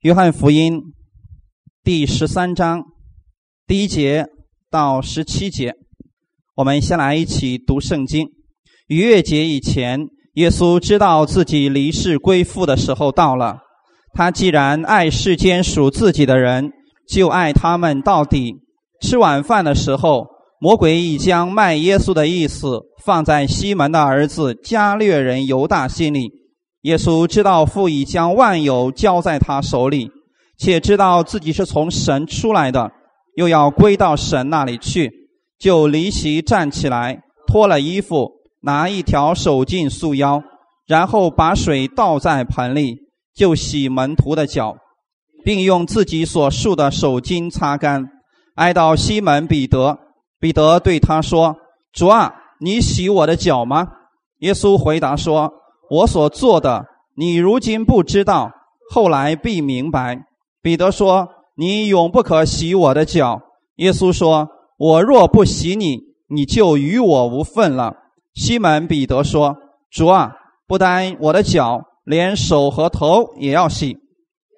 约翰福音第十三章第一节到十七节，我们先来一起读圣经。逾越节以前，耶稣知道自己离世归父的时候到了。他既然爱世间属自己的人，就爱他们到底。吃晚饭的时候，魔鬼已将卖耶稣的意思放在西门的儿子加略人犹大心里。耶稣知道父已将万有交在他手里，且知道自己是从神出来的，又要归到神那里去，就离席站起来，脱了衣服，拿一条手巾束腰，然后把水倒在盆里，就洗门徒的脚，并用自己所束的手巾擦干，挨到西门彼得。彼得对他说：“主啊，你洗我的脚吗？”耶稣回答说。我所做的，你如今不知道，后来必明白。彼得说：“你永不可洗我的脚。”耶稣说：“我若不洗你，你就与我无份了。”西门彼得说：“主啊，不单我的脚，连手和头也要洗。”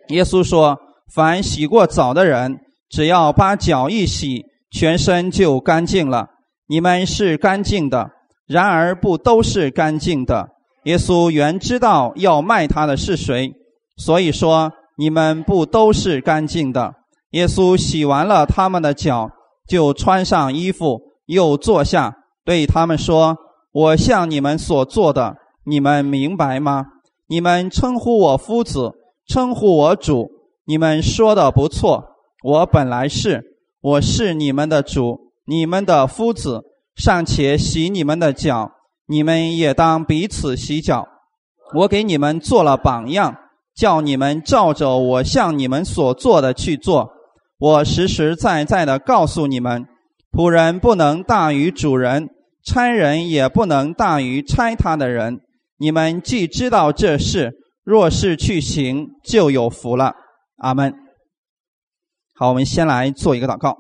耶稣说：“凡洗过澡的人，只要把脚一洗，全身就干净了。你们是干净的，然而不都是干净的。”耶稣原知道要卖他的是谁，所以说你们不都是干净的。耶稣洗完了他们的脚，就穿上衣服，又坐下，对他们说：“我向你们所做的，你们明白吗？你们称呼我夫子，称呼我主，你们说的不错。我本来是，我是你们的主，你们的夫子，尚且洗你们的脚。”你们也当彼此洗脚。我给你们做了榜样，叫你们照着我向你们所做的去做。我实实在在的告诉你们：仆人不能大于主人，差人也不能大于差他的人。你们既知道这事，若是去行，就有福了。阿门。好，我们先来做一个祷告。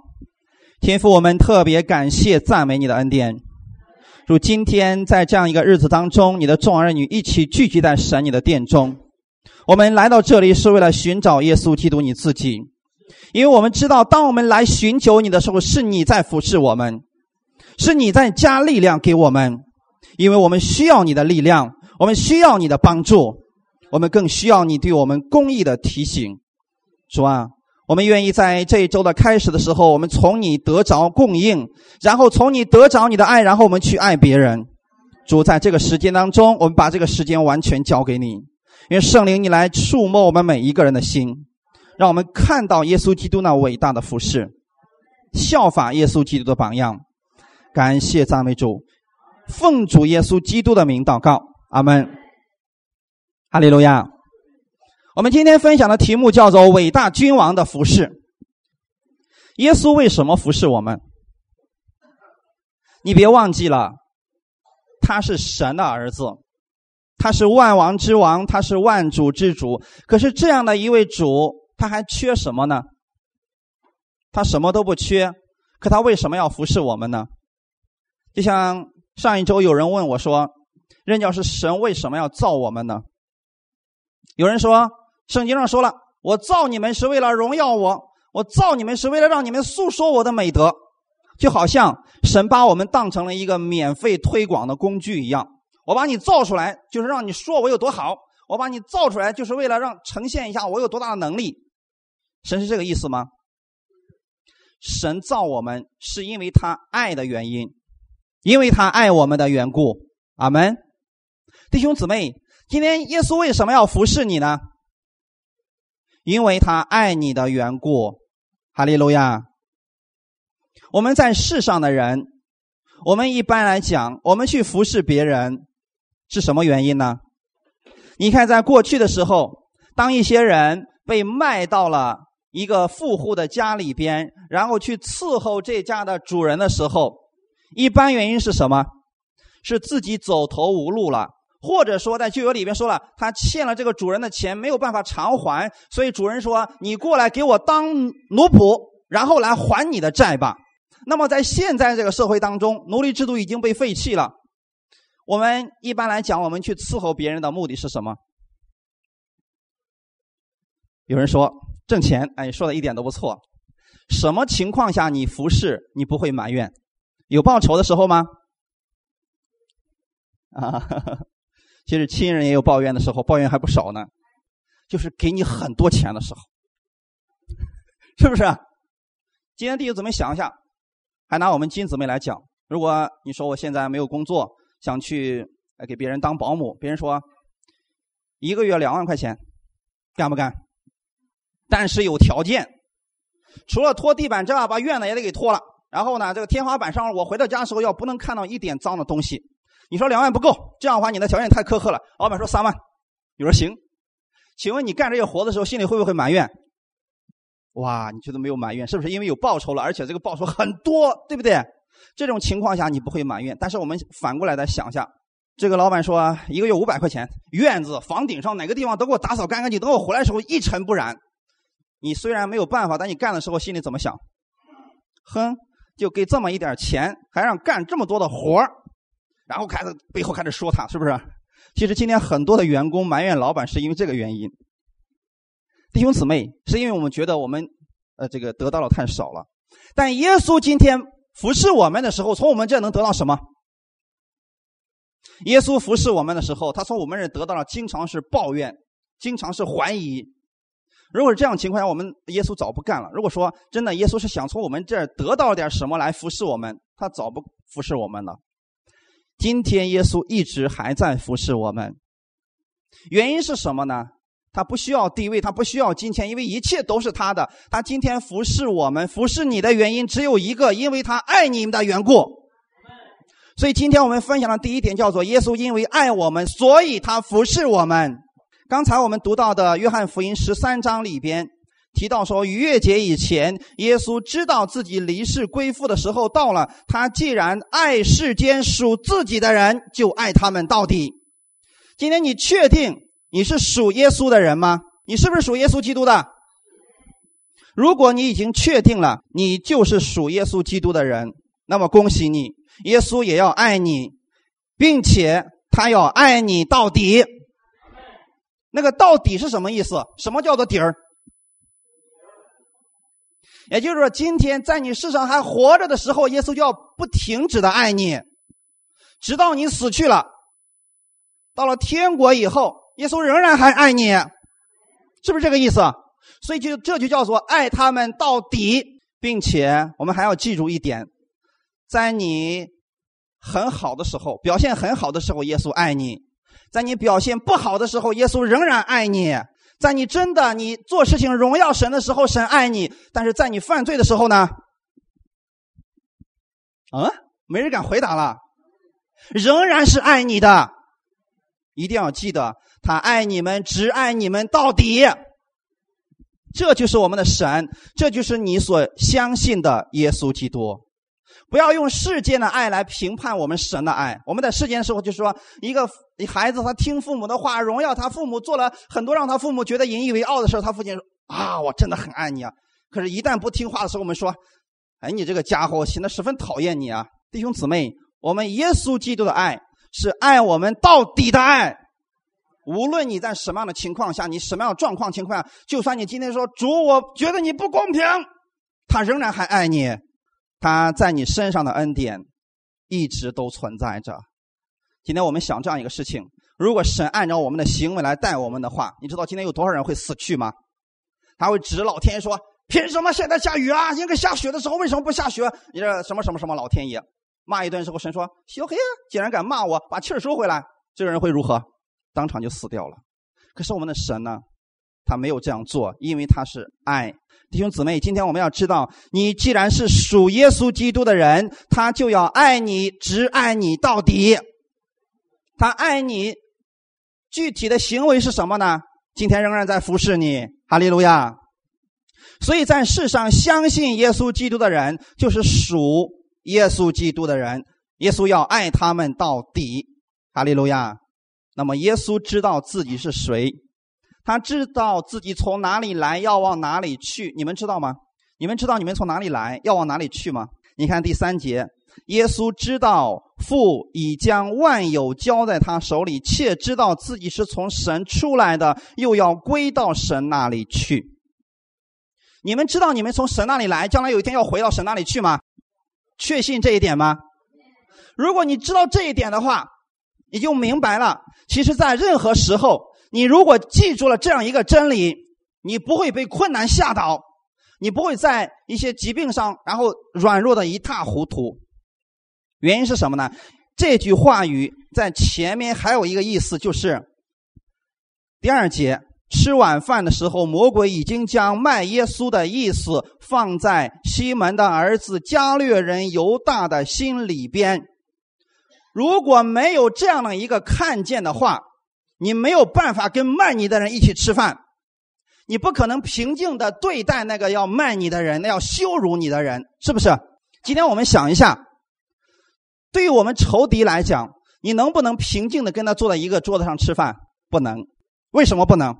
天父，我们特别感谢赞美你的恩典。如今天在这样一个日子当中，你的众儿女一起聚集在神你的殿中，我们来到这里是为了寻找耶稣基督你自己，因为我们知道，当我们来寻求你的时候，是你在服侍我们，是你在加力量给我们，因为我们需要你的力量，我们需要你的帮助，我们更需要你对我们公义的提醒，主啊。我们愿意在这一周的开始的时候，我们从你得着供应，然后从你得着你的爱，然后我们去爱别人。主，在这个时间当中，我们把这个时间完全交给你，因为圣灵，你来触摸我们每一个人的心，让我们看到耶稣基督那伟大的服饰，效法耶稣基督的榜样。感谢赞美主，奉主耶稣基督的名祷告，阿门。哈利路亚。我们今天分享的题目叫做“伟大君王的服饰”。耶稣为什么服侍我们？你别忘记了，他是神的儿子，他是万王之王，他是万主之主。可是这样的一位主，他还缺什么呢？他什么都不缺，可他为什么要服侍我们呢？就像上一周有人问我说：“任教师，神为什么要造我们呢？”有人说。圣经上说了：“我造你们是为了荣耀我，我造你们是为了让你们诉说我的美德，就好像神把我们当成了一个免费推广的工具一样。我把你造出来，就是让你说我有多好；我把你造出来，就是为了让呈现一下我有多大的能力。神是这个意思吗？神造我们是因为他爱的原因，因为他爱我们的缘故。阿门，弟兄姊妹，今天耶稣为什么要服侍你呢？”因为他爱你的缘故，哈利路亚。我们在世上的人，我们一般来讲，我们去服侍别人是什么原因呢？你看，在过去的时候，当一些人被卖到了一个富户的家里边，然后去伺候这家的主人的时候，一般原因是什么？是自己走投无路了。或者说，在旧约里边说了，他欠了这个主人的钱，没有办法偿还，所以主人说：“你过来给我当奴仆，然后来还你的债吧。”那么，在现在这个社会当中，奴隶制度已经被废弃了。我们一般来讲，我们去伺候别人的目的是什么？有人说挣钱，哎，说的一点都不错。什么情况下你服侍你不会埋怨？有报酬的时候吗？啊，其实亲人也有抱怨的时候，抱怨还不少呢。就是给你很多钱的时候，是不是？今天弟兄姊妹想一下，还拿我们金姊妹来讲，如果你说我现在没有工作，想去给别人当保姆，别人说一个月两万块钱，干不干？但是有条件，除了拖地板之外，把院子也得给拖了。然后呢，这个天花板上，我回到家的时候要不能看到一点脏的东西。你说两万不够，这样的话你的条件太苛刻了。老板说三万，你说行。请问你干这些活的时候，心里会不会埋怨？哇，你觉得没有埋怨，是不是因为有报酬了，而且这个报酬很多，对不对？这种情况下你不会埋怨。但是我们反过来再想一下，这个老板说一个月五百块钱，院子房顶上哪个地方都给我打扫干干净，等我回来的时候一尘不染。你虽然没有办法，但你干的时候心里怎么想？哼，就给这么一点钱，还让干这么多的活然后开始背后开始说他，是不是？其实今天很多的员工埋怨老板是因为这个原因，弟兄姊妹，是因为我们觉得我们呃这个得到了太少了。但耶稣今天服侍我们的时候，从我们这能得到什么？耶稣服侍我们的时候，他从我们这得到了经常是抱怨，经常是怀疑。如果是这样情况下，我们耶稣早不干了。如果说真的耶稣是想从我们这儿得到点什么来服侍我们，他早不服侍我们了。今天耶稣一直还在服侍我们，原因是什么呢？他不需要地位，他不需要金钱，因为一切都是他的。他今天服侍我们，服侍你的原因只有一个，因为他爱你们的缘故。所以今天我们分享的第一点叫做：耶稣因为爱我们，所以他服侍我们。刚才我们读到的约翰福音十三章里边。提到说，逾越节以前，耶稣知道自己离世归父的时候到了。他既然爱世间属自己的人，就爱他们到底。今天你确定你是属耶稣的人吗？你是不是属耶稣基督的？如果你已经确定了，你就是属耶稣基督的人，那么恭喜你，耶稣也要爱你，并且他要爱你到底。那个到底是什么意思？什么叫做底儿？也就是说，今天在你世上还活着的时候，耶稣就要不停止的爱你，直到你死去了。到了天国以后，耶稣仍然还爱你，是不是这个意思？所以就这就叫做爱他们到底，并且我们还要记住一点，在你很好的时候，表现很好的时候，耶稣爱你；在你表现不好的时候，耶稣仍然爱你。在你真的你做事情荣耀神的时候，神爱你；但是在你犯罪的时候呢？嗯，没人敢回答了。仍然是爱你的，一定要记得，他爱你们，只爱你们到底。这就是我们的神，这就是你所相信的耶稣基督。不要用世间的爱来评判我们神的爱。我们在世间的时候，就说，一个孩子他听父母的话，荣耀他父母，做了很多让他父母觉得引以为傲的事他父亲说：“啊，我真的很爱你啊。”可是，一旦不听话的时候，我们说：“哎，你这个家伙，显得十分讨厌你啊！”弟兄姊妹，我们耶稣基督的爱是爱我们到底的爱。无论你在什么样的情况下，你什么样的状况情况下，就算你今天说主，我觉得你不公平，他仍然还爱你。他在你身上的恩典一直都存在着。今天我们想这样一个事情：如果神按照我们的行为来待我们的话，你知道今天有多少人会死去吗？他会指着老天爷说：“凭什么现在下雨啊？应该下雪的时候为什么不下雪？”你这什么什么什么老天爷骂一顿之后，神说：“小黑，竟然敢骂我，把气儿收回来。”这个人会如何？当场就死掉了。可是我们的神呢？他没有这样做，因为他是爱。弟兄姊妹，今天我们要知道，你既然是属耶稣基督的人，他就要爱你，只爱你到底。他爱你，具体的行为是什么呢？今天仍然在服侍你，哈利路亚。所以在世上相信耶稣基督的人，就是属耶稣基督的人。耶稣要爱他们到底，哈利路亚。那么耶稣知道自己是谁。他知道自己从哪里来，要往哪里去。你们知道吗？你们知道你们从哪里来，要往哪里去吗？你看第三节，耶稣知道父已将万有交在他手里，且知道自己是从神出来的，又要归到神那里去。你们知道你们从神那里来，将来有一天要回到神那里去吗？确信这一点吗？如果你知道这一点的话，你就明白了。其实，在任何时候，你如果记住了这样一个真理，你不会被困难吓倒，你不会在一些疾病上然后软弱的一塌糊涂。原因是什么呢？这句话语在前面还有一个意思，就是第二节吃晚饭的时候，魔鬼已经将卖耶稣的意思放在西门的儿子加略人犹大的心里边。如果没有这样的一个看见的话，你没有办法跟卖你的人一起吃饭，你不可能平静的对待那个要卖你的人、那要羞辱你的人，是不是？今天我们想一下。对于我们仇敌来讲，你能不能平静的跟他坐在一个桌子上吃饭？不能。为什么不能？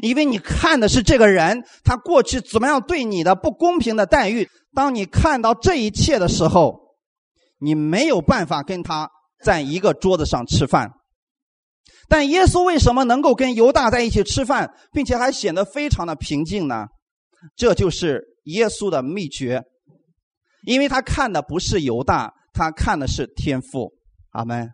因为你看的是这个人他过去怎么样对你的不公平的待遇。当你看到这一切的时候，你没有办法跟他在一个桌子上吃饭。但耶稣为什么能够跟犹大在一起吃饭，并且还显得非常的平静呢？这就是耶稣的秘诀，因为他看的不是犹大。他看的是天赋，阿门，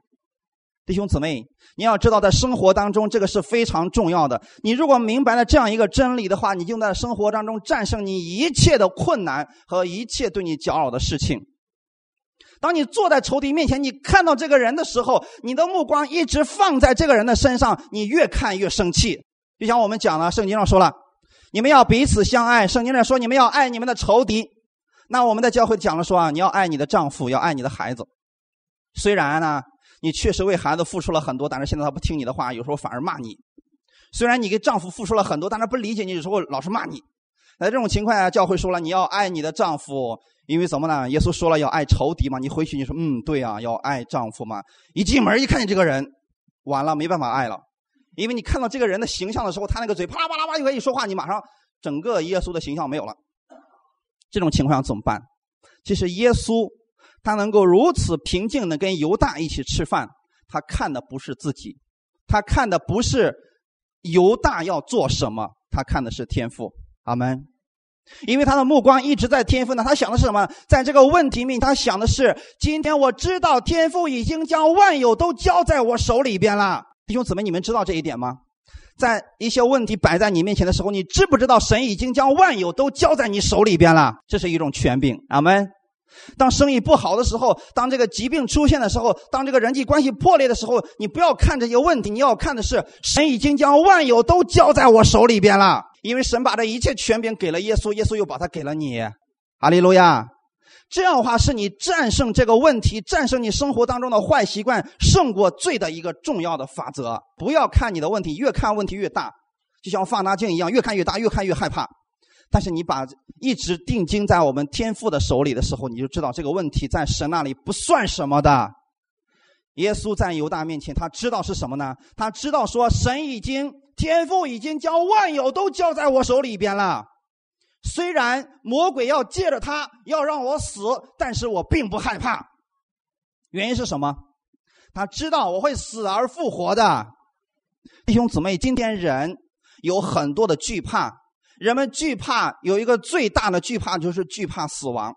弟兄姊妹，你要知道，在生活当中，这个是非常重要的。你如果明白了这样一个真理的话，你就在生活当中战胜你一切的困难和一切对你搅扰的事情。当你坐在仇敌面前，你看到这个人的时候，你的目光一直放在这个人的身上，你越看越生气。就像我们讲了，圣经上说了，你们要彼此相爱。圣经上说，你们要爱你们的仇敌。那我们在教会讲了说啊，你要爱你的丈夫，要爱你的孩子。虽然呢，你确实为孩子付出了很多，但是现在他不听你的话，有时候反而骂你。虽然你给丈夫付出了很多，但是不理解你，有时候老是骂你。在这种情况下，教会说了，你要爱你的丈夫，因为什么呢？耶稣说了要爱仇敌嘛。你回去你说，嗯，对啊，要爱丈夫嘛。一进门一看见这个人，完了，没办法爱了，因为你看到这个人的形象的时候，他那个嘴啪啦啪啦啪一一说话，你马上整个耶稣的形象没有了。这种情况下怎么办？其实耶稣他能够如此平静的跟犹大一起吃饭，他看的不是自己，他看的不是犹大要做什么，他看的是天赋。阿门。因为他的目光一直在天赋呢，他想的是什么？在这个问题面，他想的是：今天我知道天赋已经将万有都交在我手里边了。弟兄姊妹，你们知道这一点吗？在一些问题摆在你面前的时候，你知不知道神已经将万有都交在你手里边了？这是一种权柄。阿门。当生意不好的时候，当这个疾病出现的时候，当这个人际关系破裂的时候，你不要看这些问题，你要看的是神已经将万有都交在我手里边了。因为神把这一切权柄给了耶稣，耶稣又把它给了你。哈利路亚。这样的话，是你战胜这个问题、战胜你生活当中的坏习惯、胜过罪的一个重要的法则。不要看你的问题，越看问题越大，就像放大镜一样，越看越大，越看越害怕。但是你把一直定睛在我们天父的手里的时候，你就知道这个问题在神那里不算什么的。耶稣在犹大面前，他知道是什么呢？他知道说，神已经天父已经将万有都交在我手里边了。虽然魔鬼要借着他要让我死，但是我并不害怕。原因是什么？他知道我会死而复活的。弟兄姊妹，今天人有很多的惧怕，人们惧怕有一个最大的惧怕就是惧怕死亡。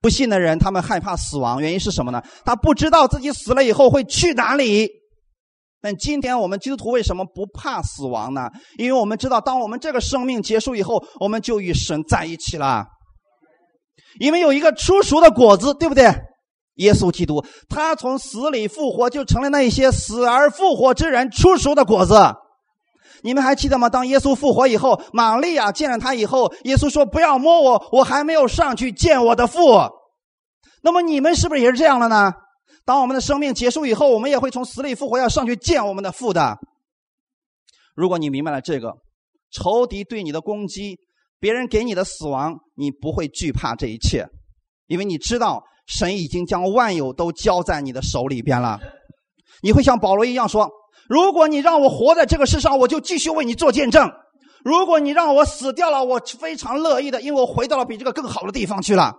不信的人，他们害怕死亡，原因是什么呢？他不知道自己死了以后会去哪里。但今天我们基督徒为什么不怕死亡呢？因为我们知道，当我们这个生命结束以后，我们就与神在一起了。因为有一个出熟的果子，对不对？耶稣基督，他从死里复活，就成了那些死而复活之人出熟的果子。你们还记得吗？当耶稣复活以后，玛利亚见了他以后，耶稣说：“不要摸我，我还没有上去见我的父。”那么你们是不是也是这样了呢？当我们的生命结束以后，我们也会从死里复活，要上去见我们的父的。如果你明白了这个，仇敌对你的攻击，别人给你的死亡，你不会惧怕这一切，因为你知道神已经将万有都交在你的手里边了。你会像保罗一样说：“如果你让我活在这个世上，我就继续为你做见证；如果你让我死掉了，我非常乐意的，因为我回到了比这个更好的地方去了。”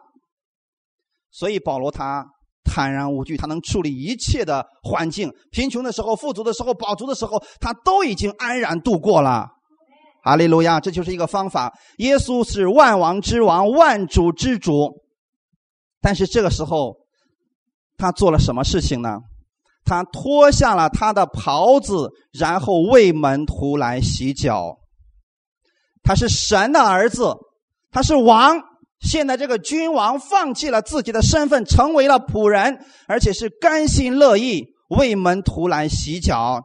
所以保罗他坦然无惧，他能处理一切的环境，贫穷的时候、富足的时候、饱足的时候，他都已经安然度过了。哈利路亚！这就是一个方法。耶稣是万王之王、万主之主，但是这个时候他做了什么事情呢？他脱下了他的袍子，然后为门徒来洗脚。他是神的儿子，他是王。现在这个君王放弃了自己的身份，成为了仆人，而且是甘心乐意为门徒来洗脚。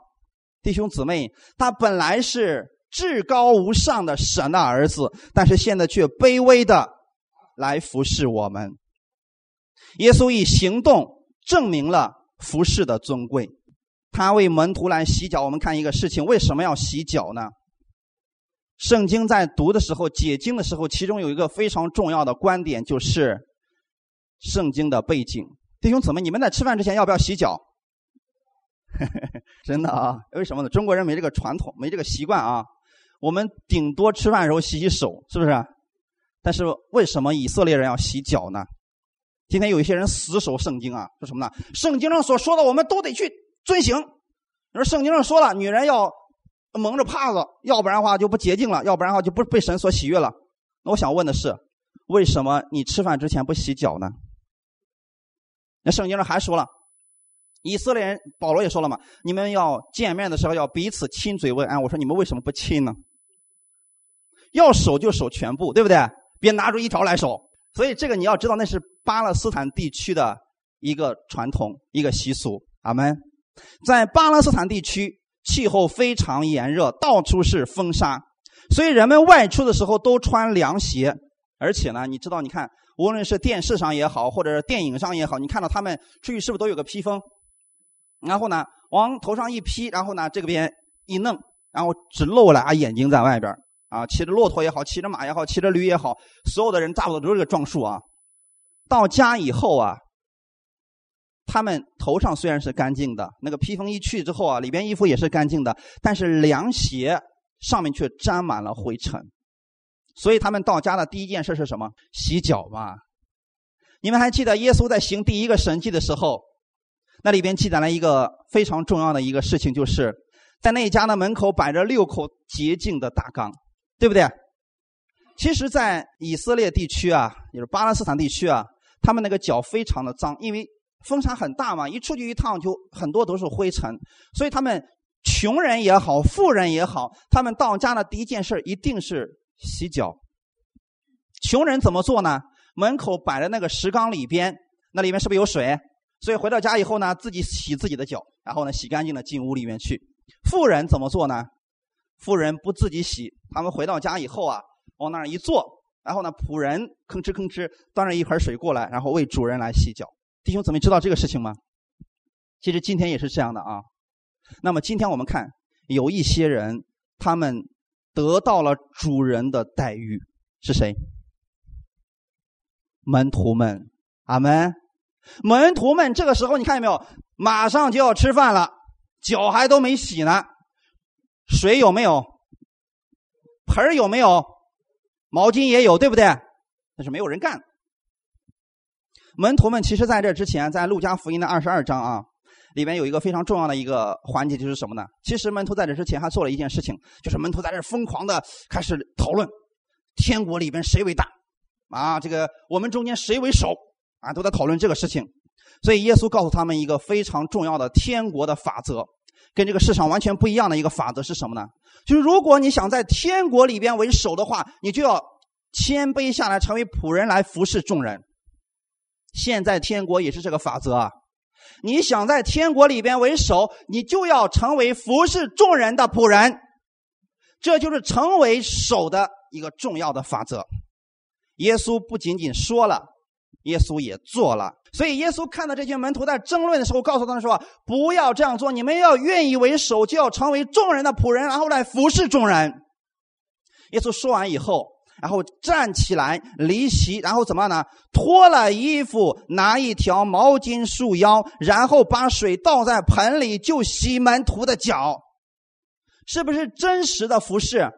弟兄姊妹，他本来是至高无上的神的儿子，但是现在却卑微的来服侍我们。耶稣以行动证明了服饰的尊贵。他为门徒来洗脚。我们看一个事情，为什么要洗脚呢？圣经在读的时候，解经的时候，其中有一个非常重要的观点，就是圣经的背景。弟兄姊妹，你们在吃饭之前要不要洗脚？真的啊？为什么呢？中国人没这个传统，没这个习惯啊。我们顶多吃饭的时候洗洗手，是不是？但是为什么以色列人要洗脚呢？今天有一些人死守圣经啊，说什么呢？圣经上所说的，我们都得去遵行。你说圣经上说了，女人要。蒙着帕子，要不然的话就不洁净了，要不然的话就不被神所喜悦了。那我想问的是，为什么你吃饭之前不洗脚呢？那圣经上还说了，以色列人保罗也说了嘛，你们要见面的时候要彼此亲嘴问安。我说你们为什么不亲呢？要守就守全部，对不对？别拿出一条来守。所以这个你要知道，那是巴勒斯坦地区的一个传统，一个习俗。阿门。在巴勒斯坦地区。气候非常炎热，到处是风沙，所以人们外出的时候都穿凉鞋。而且呢，你知道，你看，无论是电视上也好，或者是电影上也好，你看到他们出去是不是都有个披风？然后呢，往头上一披，然后呢，这个边一弄，然后只露俩眼睛在外边啊，骑着骆驼也好，骑着马也好，骑着驴也好，所有的人差不多都是个装束啊。到家以后啊。他们头上虽然是干净的，那个披风一去之后啊，里边衣服也是干净的，但是凉鞋上面却沾满了灰尘。所以他们到家的第一件事是什么？洗脚嘛。你们还记得耶稣在行第一个神迹的时候，那里边记载了一个非常重要的一个事情，就是在那一家的门口摆着六口洁净的大缸，对不对？其实，在以色列地区啊，就是巴勒斯坦地区啊，他们那个脚非常的脏，因为。风沙很大嘛，一出去一趟就很多都是灰尘，所以他们穷人也好，富人也好，他们到家的第一件事一定是洗脚。穷人怎么做呢？门口摆的那个石缸里边，那里面是不是有水？所以回到家以后呢，自己洗自己的脚，然后呢洗干净了进屋里面去。富人怎么做呢？富人不自己洗，他们回到家以后啊，往那儿一坐，然后呢仆人吭哧吭哧端着一盆水过来，然后为主人来洗脚。弟兄姊妹知道这个事情吗？其实今天也是这样的啊。那么今天我们看，有一些人他们得到了主人的待遇，是谁？门徒们，阿门。门徒们这个时候你看见没有？马上就要吃饭了，脚还都没洗呢，水有没有？盆有没有？毛巾也有，对不对？但是没有人干。门徒们其实在这之前，在路加福音的二十二章啊，里面有一个非常重要的一个环节，就是什么呢？其实门徒在这之前还做了一件事情，就是门徒在这疯狂的开始讨论天国里边谁为大啊，这个我们中间谁为首啊，都在讨论这个事情。所以耶稣告诉他们一个非常重要的天国的法则，跟这个市场完全不一样的一个法则是什么呢？就是如果你想在天国里边为首的话，你就要谦卑下来，成为仆人来服侍众人。现在天国也是这个法则啊！你想在天国里边为首，你就要成为服侍众人的仆人，这就是成为首的一个重要的法则。耶稣不仅仅说了，耶稣也做了。所以耶稣看到这些门徒在争论的时候，告诉他们说：“不要这样做，你们要愿意为首，就要成为众人的仆人，然后来服侍众人。”耶稣说完以后。然后站起来离席，然后怎么样呢？脱了衣服，拿一条毛巾束腰，然后把水倒在盆里，就洗门徒的脚，是不是真实的服侍？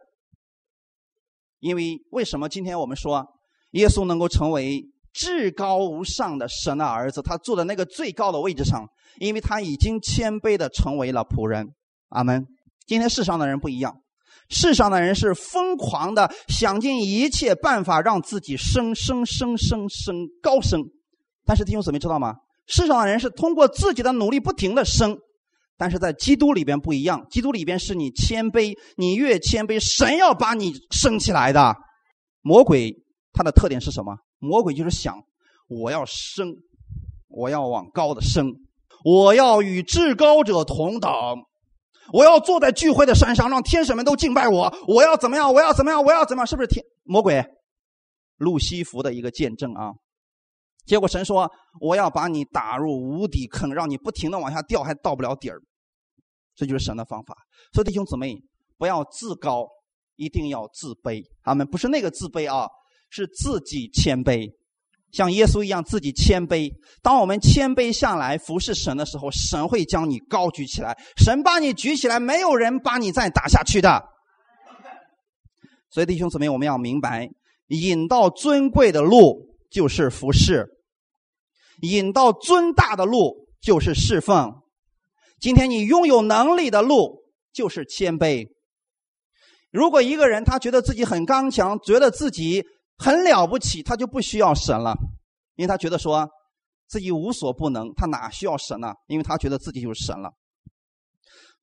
因为为什么今天我们说耶稣能够成为至高无上的神的儿子，他坐在那个最高的位置上，因为他已经谦卑的成为了仆人。阿门。今天世上的人不一样，世上的人是疯狂的想尽一切办法让自己升升升升升高升，但是弟兄姊妹知道吗？世上的人是通过自己的努力不停的升，但是在基督里边不一样，基督里边是你谦卑，你越谦卑，神要把你升起来的。魔鬼他的特点是什么？魔鬼就是想我要升，我要往高的升，我要与至高者同等。我要坐在聚会的山上，让天使们都敬拜我。我要怎么样？我要怎么样？我要怎么样？是不是天魔鬼路西弗的一个见证啊？结果神说：“我要把你打入无底坑，让你不停的往下掉，还到不了底儿。”这就是神的方法。所以弟兄姊妹，不要自高，一定要自卑。他们不是那个自卑啊，是自己谦卑。像耶稣一样自己谦卑。当我们谦卑下来服侍神的时候，神会将你高举起来。神把你举起来，没有人把你再打下去的。所以弟兄姊妹，我们要明白，引到尊贵的路就是服侍，引到尊大的路就是侍奉。今天你拥有能力的路就是谦卑。如果一个人他觉得自己很刚强，觉得自己。很了不起，他就不需要神了，因为他觉得说自己无所不能，他哪需要神呢？因为他觉得自己就是神了。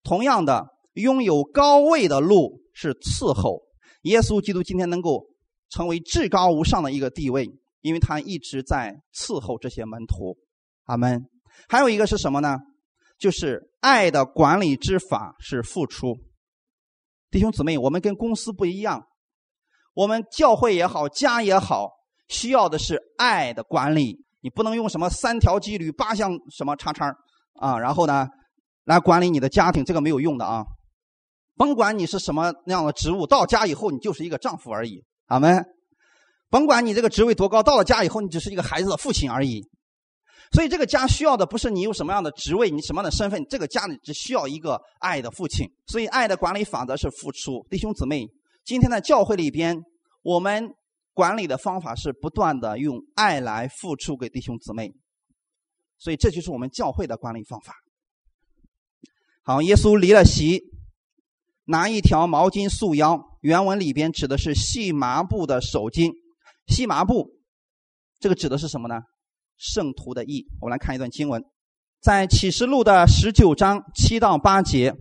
同样的，拥有高位的路是伺候耶稣基督，今天能够成为至高无上的一个地位，因为他一直在伺候这些门徒。阿门。还有一个是什么呢？就是爱的管理之法是付出。弟兄姊妹，我们跟公司不一样。我们教会也好，家也好，需要的是爱的管理。你不能用什么三条纪律、八项什么叉叉啊，然后呢，来管理你的家庭，这个没有用的啊。甭管你是什么那样的职务，到家以后你就是一个丈夫而已。好没。甭管你这个职位多高，到了家以后你只是一个孩子的父亲而已。所以这个家需要的不是你有什么样的职位，你什么样的身份，这个家里只需要一个爱的父亲。所以爱的管理法则是付出，弟兄姊妹。今天的教会里边，我们管理的方法是不断的用爱来付出给弟兄姊妹，所以这就是我们教会的管理方法。好，耶稣离了席，拿一条毛巾束腰，原文里边指的是细麻布的手巾。细麻布，这个指的是什么呢？圣徒的意。我们来看一段经文，在启示录的十九章七到八节，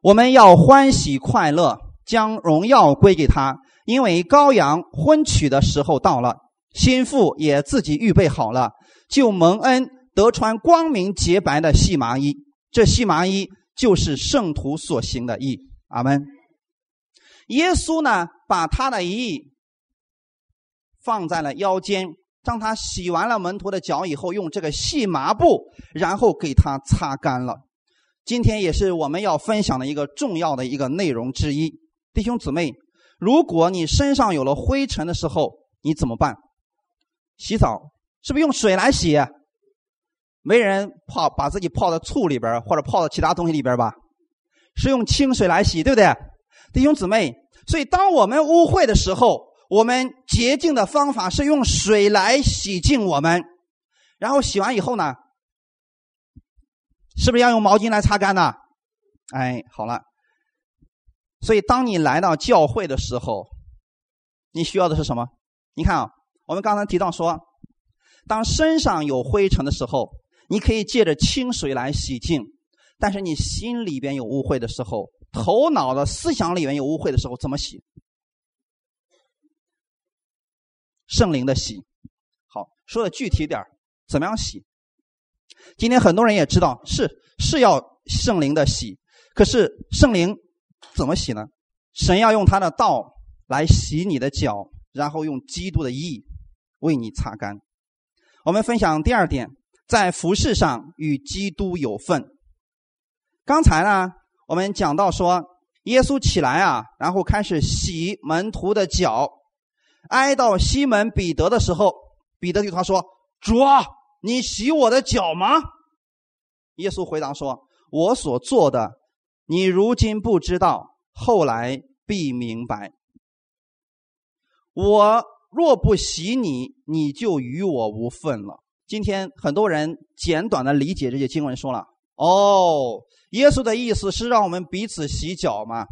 我们要欢喜快乐。将荣耀归给他，因为羔羊婚娶的时候到了，心腹也自己预备好了，就蒙恩得穿光明洁白的细麻衣。这细麻衣就是圣徒所行的义。阿门。耶稣呢，把他的义放在了腰间，当他洗完了门徒的脚以后，用这个细麻布，然后给他擦干了。今天也是我们要分享的一个重要的一个内容之一。弟兄姊妹，如果你身上有了灰尘的时候，你怎么办？洗澡是不是用水来洗？没人泡把自己泡在醋里边或者泡到其他东西里边吧？是用清水来洗，对不对？弟兄姊妹，所以当我们污秽的时候，我们洁净的方法是用水来洗净我们，然后洗完以后呢，是不是要用毛巾来擦干呢？哎，好了。所以，当你来到教会的时候，你需要的是什么？你看啊，我们刚才提到说，当身上有灰尘的时候，你可以借着清水来洗净；但是你心里边有污秽的时候，头脑的思想里面有污秽的时候，怎么洗？圣灵的洗。好，说的具体点怎么样洗？今天很多人也知道，是是要圣灵的洗，可是圣灵。怎么洗呢？神要用他的道来洗你的脚，然后用基督的义为你擦干。我们分享第二点，在服饰上与基督有份。刚才呢，我们讲到说，耶稣起来啊，然后开始洗门徒的脚。挨到西门彼得的时候，彼得对他说：“主啊，你洗我的脚吗？”耶稣回答说：“我所做的。”你如今不知道，后来必明白。我若不洗你，你就与我无份了。今天很多人简短的理解这些经文，说了哦，耶稣的意思是让我们彼此洗脚吗？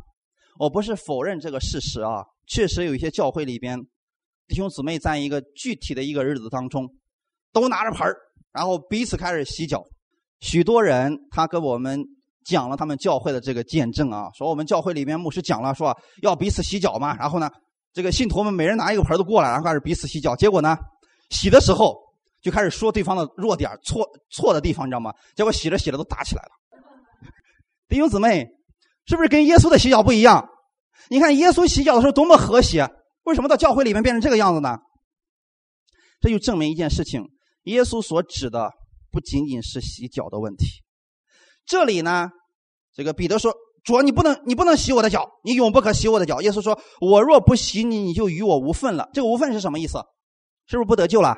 我不是否认这个事实啊，确实有一些教会里边弟兄姊妹在一个具体的一个日子当中，都拿着盆，然后彼此开始洗脚。许多人他跟我们讲了他们教会的这个见证啊，说我们教会里面牧师讲了，说要彼此洗脚嘛。然后呢，这个信徒们每人拿一个盆都过来，然后开始彼此洗脚。结果呢，洗的时候就开始说对方的弱点、错错的地方，你知道吗？结果洗着洗着都打起来了。弟兄姊妹，是不是跟耶稣的洗脚不一样？你看耶稣洗脚的时候多么和谐，为什么到教会里面变成这个样子呢？这就证明一件事情：耶稣所指的不仅仅是洗脚的问题。这里呢，这个彼得说：“主，你不能，你不能洗我的脚，你永不可洗我的脚。”耶稣说：“我若不洗你，你就与我无份了。”这个无份是什么意思？是不是不得救了？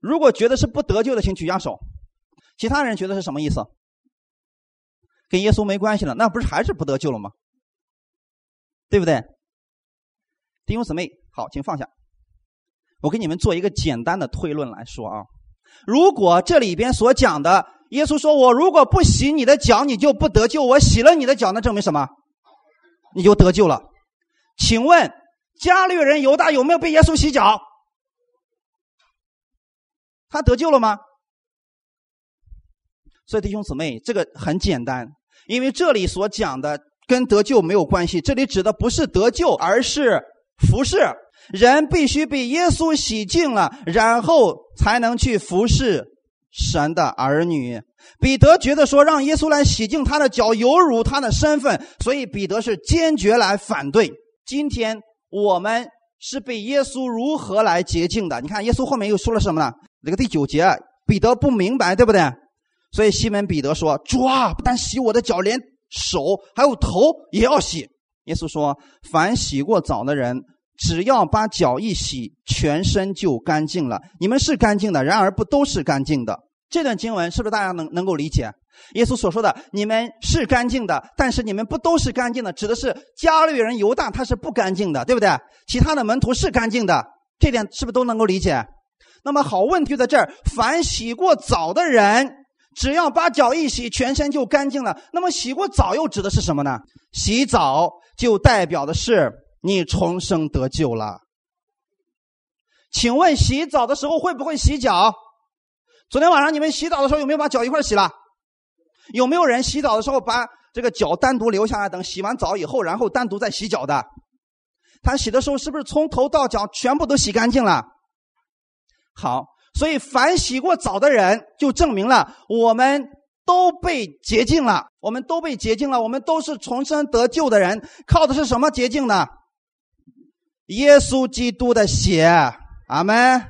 如果觉得是不得救的，请举下手。其他人觉得是什么意思？跟耶稣没关系了，那不是还是不得救了吗？对不对？弟兄姊妹，好，请放下。我给你们做一个简单的推论来说啊，如果这里边所讲的。耶稣说：“我如果不洗你的脚，你就不得救。我洗了你的脚，那证明什么？你就得救了。请问加略人犹大有没有被耶稣洗脚？他得救了吗？所以弟兄姊妹，这个很简单，因为这里所讲的跟得救没有关系。这里指的不是得救，而是服侍。人必须被耶稣洗净了，然后才能去服侍。”神的儿女，彼得觉得说让耶稣来洗净他的脚，有辱他的身份，所以彼得是坚决来反对。今天我们是被耶稣如何来洁净的？你看，耶稣后面又说了什么呢？这个第九节，彼得不明白，对不对？所以西门彼得说：“主啊，不但洗我的脚，连手还有头也要洗。”耶稣说：“凡洗过澡的人，只要把脚一洗，全身就干净了。你们是干净的，然而不都是干净的。”这段经文是不是大家能能够理解？耶稣所说的“你们是干净的，但是你们不都是干净的”，指的是加略人犹大他是不干净的，对不对？其他的门徒是干净的，这点是不是都能够理解？那么好，问题在这儿：凡洗过澡的人，只要把脚一洗，全身就干净了。那么洗过澡又指的是什么呢？洗澡就代表的是你重生得救了。请问洗澡的时候会不会洗脚？昨天晚上你们洗澡的时候有没有把脚一块洗了？有没有人洗澡的时候把这个脚单独留下来，等洗完澡以后，然后单独再洗脚的？他洗的时候是不是从头到脚全部都洗干净了？好，所以凡洗过澡的人，就证明了我们都被洁净了，我们都被洁净了，我们都是重生得救的人，靠的是什么洁净呢？耶稣基督的血，阿门。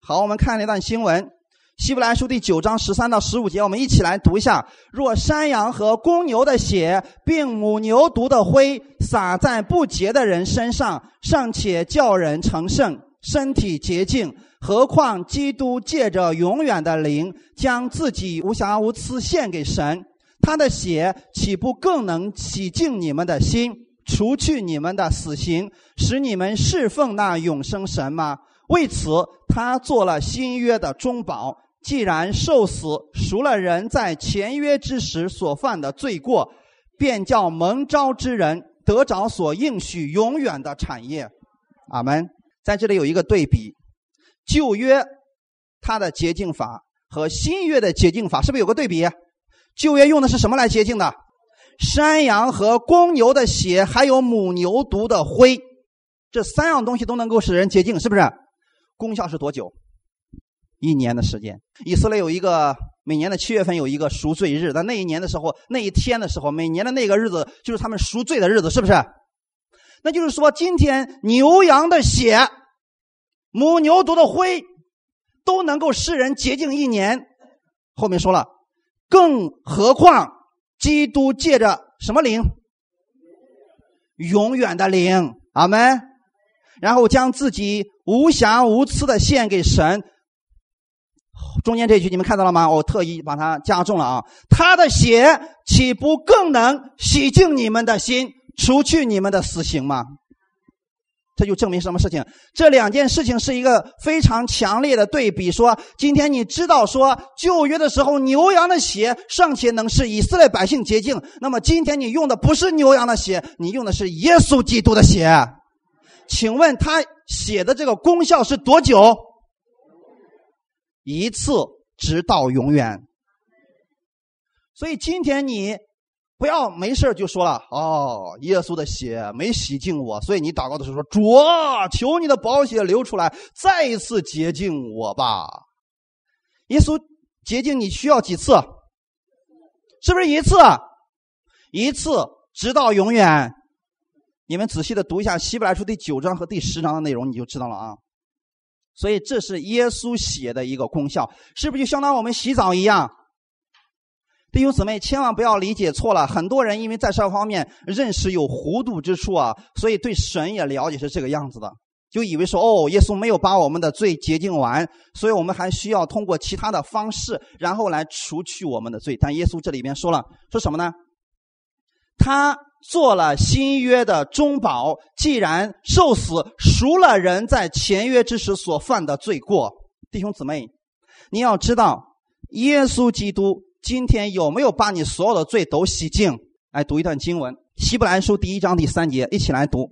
好，我们看了一段新闻，《希伯来书》第九章十三到十五节，我们一起来读一下：若山羊和公牛的血，并母牛犊的灰洒在不洁的人身上，尚且叫人成圣，身体洁净；何况基督借着永远的灵，将自己无瑕无疵献给神，他的血岂不更能洗净你们的心，除去你们的死刑，使你们侍奉那永生神吗？为此，他做了新约的中保。既然受死赎了人在前约之时所犯的罪过，便叫蒙召之人得着所应许永远的产业。阿门。在这里有一个对比：旧约它的洁净法和新约的洁净法，是不是有个对比？旧约用的是什么来洁净的？山羊和公牛的血，还有母牛犊的灰，这三样东西都能够使人洁净，是不是？功效是多久？一年的时间。以色列有一个每年的七月份有一个赎罪日，在那一年的时候，那一天的时候，每年的那个日子就是他们赎罪的日子，是不是？那就是说，今天牛羊的血、母牛犊的灰都能够使人洁净一年。后面说了，更何况基督借着什么灵？永远的灵，阿门。然后将自己。无瑕无疵的献给神。中间这句你们看到了吗？我特意把它加重了啊！他的血岂不更能洗净你们的心，除去你们的死刑吗？这就证明什么事情？这两件事情是一个非常强烈的对比。说今天你知道，说旧约的时候牛羊的血尚且能使以色列百姓洁净，那么今天你用的不是牛羊的血，你用的是耶稣基督的血。请问他写的这个功效是多久？一次，直到永远。所以今天你。不要没事就说了哦，耶稣的血没洗净我，所以你祷告的时候说主啊，求你的宝血流出来，再一次洁净我吧。耶稣洁净你需要几次？是不是一次？一次直到永远。你们仔细的读一下希伯来书第九章和第十章的内容，你就知道了啊。所以这是耶稣血的一个功效，是不是就相当于我们洗澡一样？弟兄姊妹，千万不要理解错了。很多人因为在这方面认识有糊涂之处啊，所以对神也了解是这个样子的，就以为说哦，耶稣没有把我们的罪洁净完，所以我们还需要通过其他的方式，然后来除去我们的罪。但耶稣这里边说了，说什么呢？他做了新约的中保，既然受死赎了人在前约之时所犯的罪过。弟兄姊妹，你要知道，耶稣基督。今天有没有把你所有的罪都洗净？来读一段经文，《希伯来书》第一章第三节，一起来读。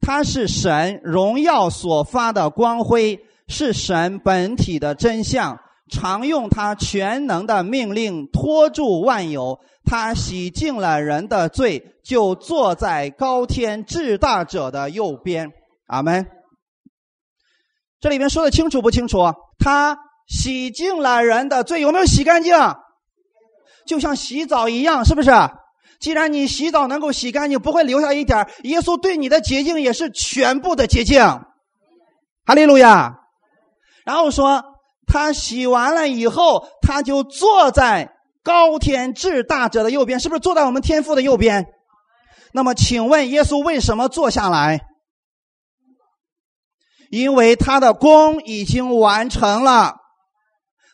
他是神荣耀所发的光辉，是神本体的真相，常用他全能的命令托住万有。他洗净了人的罪，就坐在高天至大者的右边。阿门。这里面说的清楚不清楚？他洗净了人的罪，有没有洗干净？就像洗澡一样，是不是？既然你洗澡能够洗干净，不会留下一点耶稣对你的洁净也是全部的洁净。哈利路亚。然后说，他洗完了以后，他就坐在高天至大者的右边，是不是坐在我们天父的右边？那么，请问耶稣为什么坐下来？因为他的功已经完成了。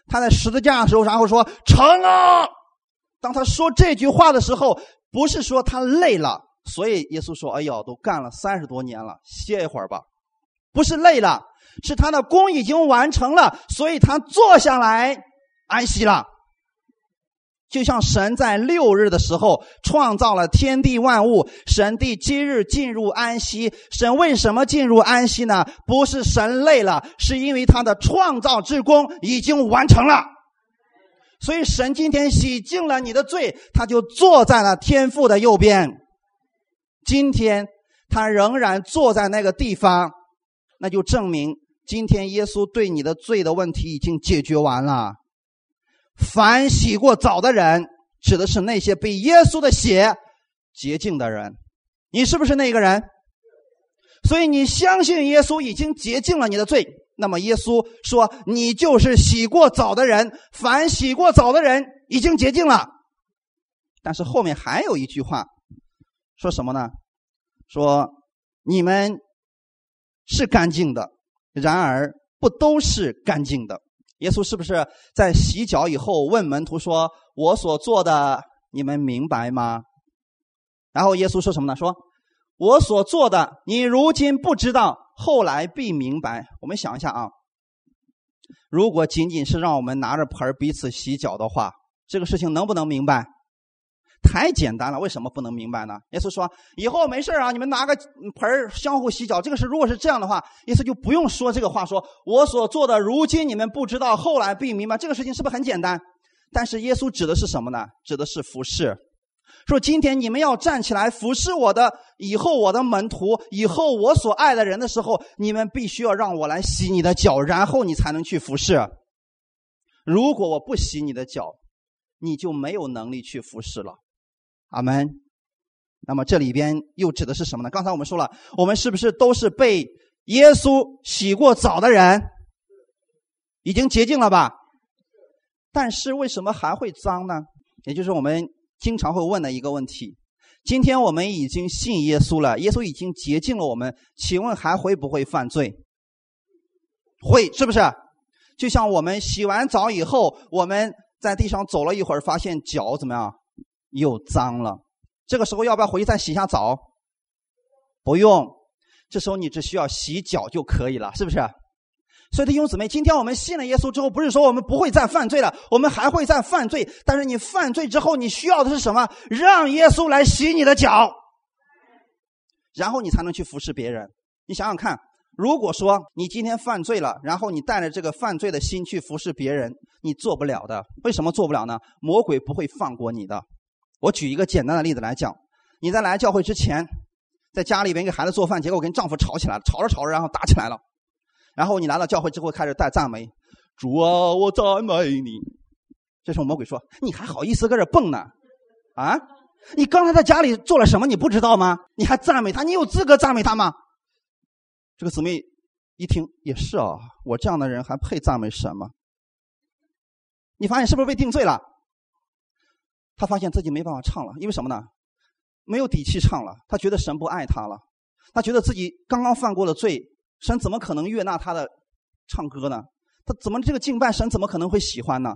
他在十字架的时候，然后说：“成了。”当他说这句话的时候，不是说他累了，所以耶稣说：“哎呦，都干了三十多年了，歇一会儿吧。”不是累了，是他的功已经完成了，所以他坐下来安息了。就像神在六日的时候创造了天地万物，神第七日进入安息。神为什么进入安息呢？不是神累了，是因为他的创造之功已经完成了。所以神今天洗净了你的罪，他就坐在了天父的右边。今天他仍然坐在那个地方，那就证明今天耶稣对你的罪的问题已经解决完了。凡洗过澡的人，指的是那些被耶稣的血洁净的人。你是不是那个人？所以你相信耶稣已经洁净了你的罪。那么耶稣说：“你就是洗过澡的人，凡洗过澡的人已经洁净了。”但是后面还有一句话，说什么呢？说你们是干净的，然而不都是干净的。耶稣是不是在洗脚以后问门徒说：“我所做的，你们明白吗？”然后耶稣说什么呢？说：“我所做的，你如今不知道。”后来必明白。我们想一下啊，如果仅仅是让我们拿着盆彼此洗脚的话，这个事情能不能明白？太简单了，为什么不能明白呢？耶稣说：“以后没事啊，你们拿个盆相互洗脚。”这个是如果是这样的话，耶稣就不用说这个话，说我所做的，如今你们不知道，后来必明白。这个事情是不是很简单？但是耶稣指的是什么呢？指的是服侍。说今天你们要站起来服侍我的，以后我的门徒，以后我所爱的人的时候，你们必须要让我来洗你的脚，然后你才能去服侍。如果我不洗你的脚，你就没有能力去服侍了。阿门。那么这里边又指的是什么呢？刚才我们说了，我们是不是都是被耶稣洗过澡的人，已经洁净了吧？但是为什么还会脏呢？也就是我们。经常会问的一个问题：今天我们已经信耶稣了，耶稣已经洁净了我们，请问还会不会犯罪？会，是不是？就像我们洗完澡以后，我们在地上走了一会儿，发现脚怎么样？又脏了。这个时候要不要回去再洗一下澡？不用。这时候你只需要洗脚就可以了，是不是？所以弟兄姊妹，今天我们信了耶稣之后，不是说我们不会再犯罪了，我们还会再犯罪。但是你犯罪之后，你需要的是什么？让耶稣来洗你的脚，然后你才能去服侍别人。你想想看，如果说你今天犯罪了，然后你带着这个犯罪的心去服侍别人，你做不了的。为什么做不了呢？魔鬼不会放过你的。我举一个简单的例子来讲：你在来教会之前，在家里边给孩子做饭，结果跟丈夫吵起来了，吵着吵着然后打起来了。然后你来到教会之后，开始带赞美，主啊，我赞美你。这时候魔鬼说：“你还好意思搁这蹦呢？啊，你刚才在家里做了什么？你不知道吗？你还赞美他？你有资格赞美他吗？”这个姊妹一听也是啊，我这样的人还配赞美神吗？你发现是不是被定罪了？他发现自己没办法唱了，因为什么呢？没有底气唱了。他觉得神不爱他了，他觉得自己刚刚犯过的罪。神怎么可能悦纳他的唱歌呢？他怎么这个敬拜神怎么可能会喜欢呢？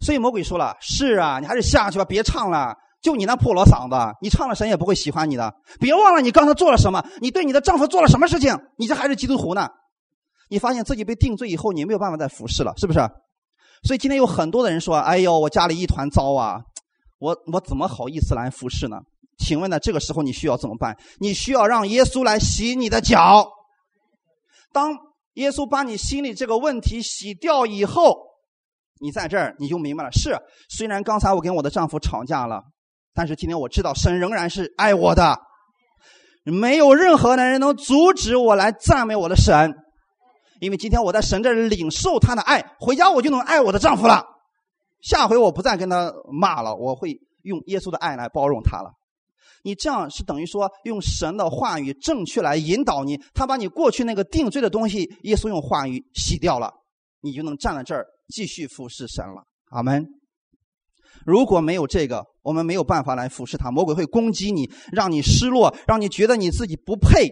所以魔鬼说了：“是啊，你还是下去吧，别唱了。就你那破锣嗓子，你唱了神也不会喜欢你的。别忘了你刚才做了什么，你对你的丈夫做了什么事情？你这还是基督徒呢？你发现自己被定罪以后，你没有办法再服侍了，是不是？所以今天有很多的人说：‘哎呦，我家里一团糟啊，我我怎么好意思来服侍呢？’请问呢，这个时候你需要怎么办？你需要让耶稣来洗你的脚。”当耶稣把你心里这个问题洗掉以后，你在这儿你就明白了。是，虽然刚才我跟我的丈夫吵架了，但是今天我知道神仍然是爱我的，没有任何男人能阻止我来赞美我的神，因为今天我在神这里领受他的爱，回家我就能爱我的丈夫了。下回我不再跟他骂了，我会用耶稣的爱来包容他了。你这样是等于说用神的话语正确来引导你，他把你过去那个定罪的东西，耶稣用话语洗掉了，你就能站在这儿继续服侍神了。阿门。如果没有这个，我们没有办法来服侍他。魔鬼会攻击你，让你失落，让你觉得你自己不配。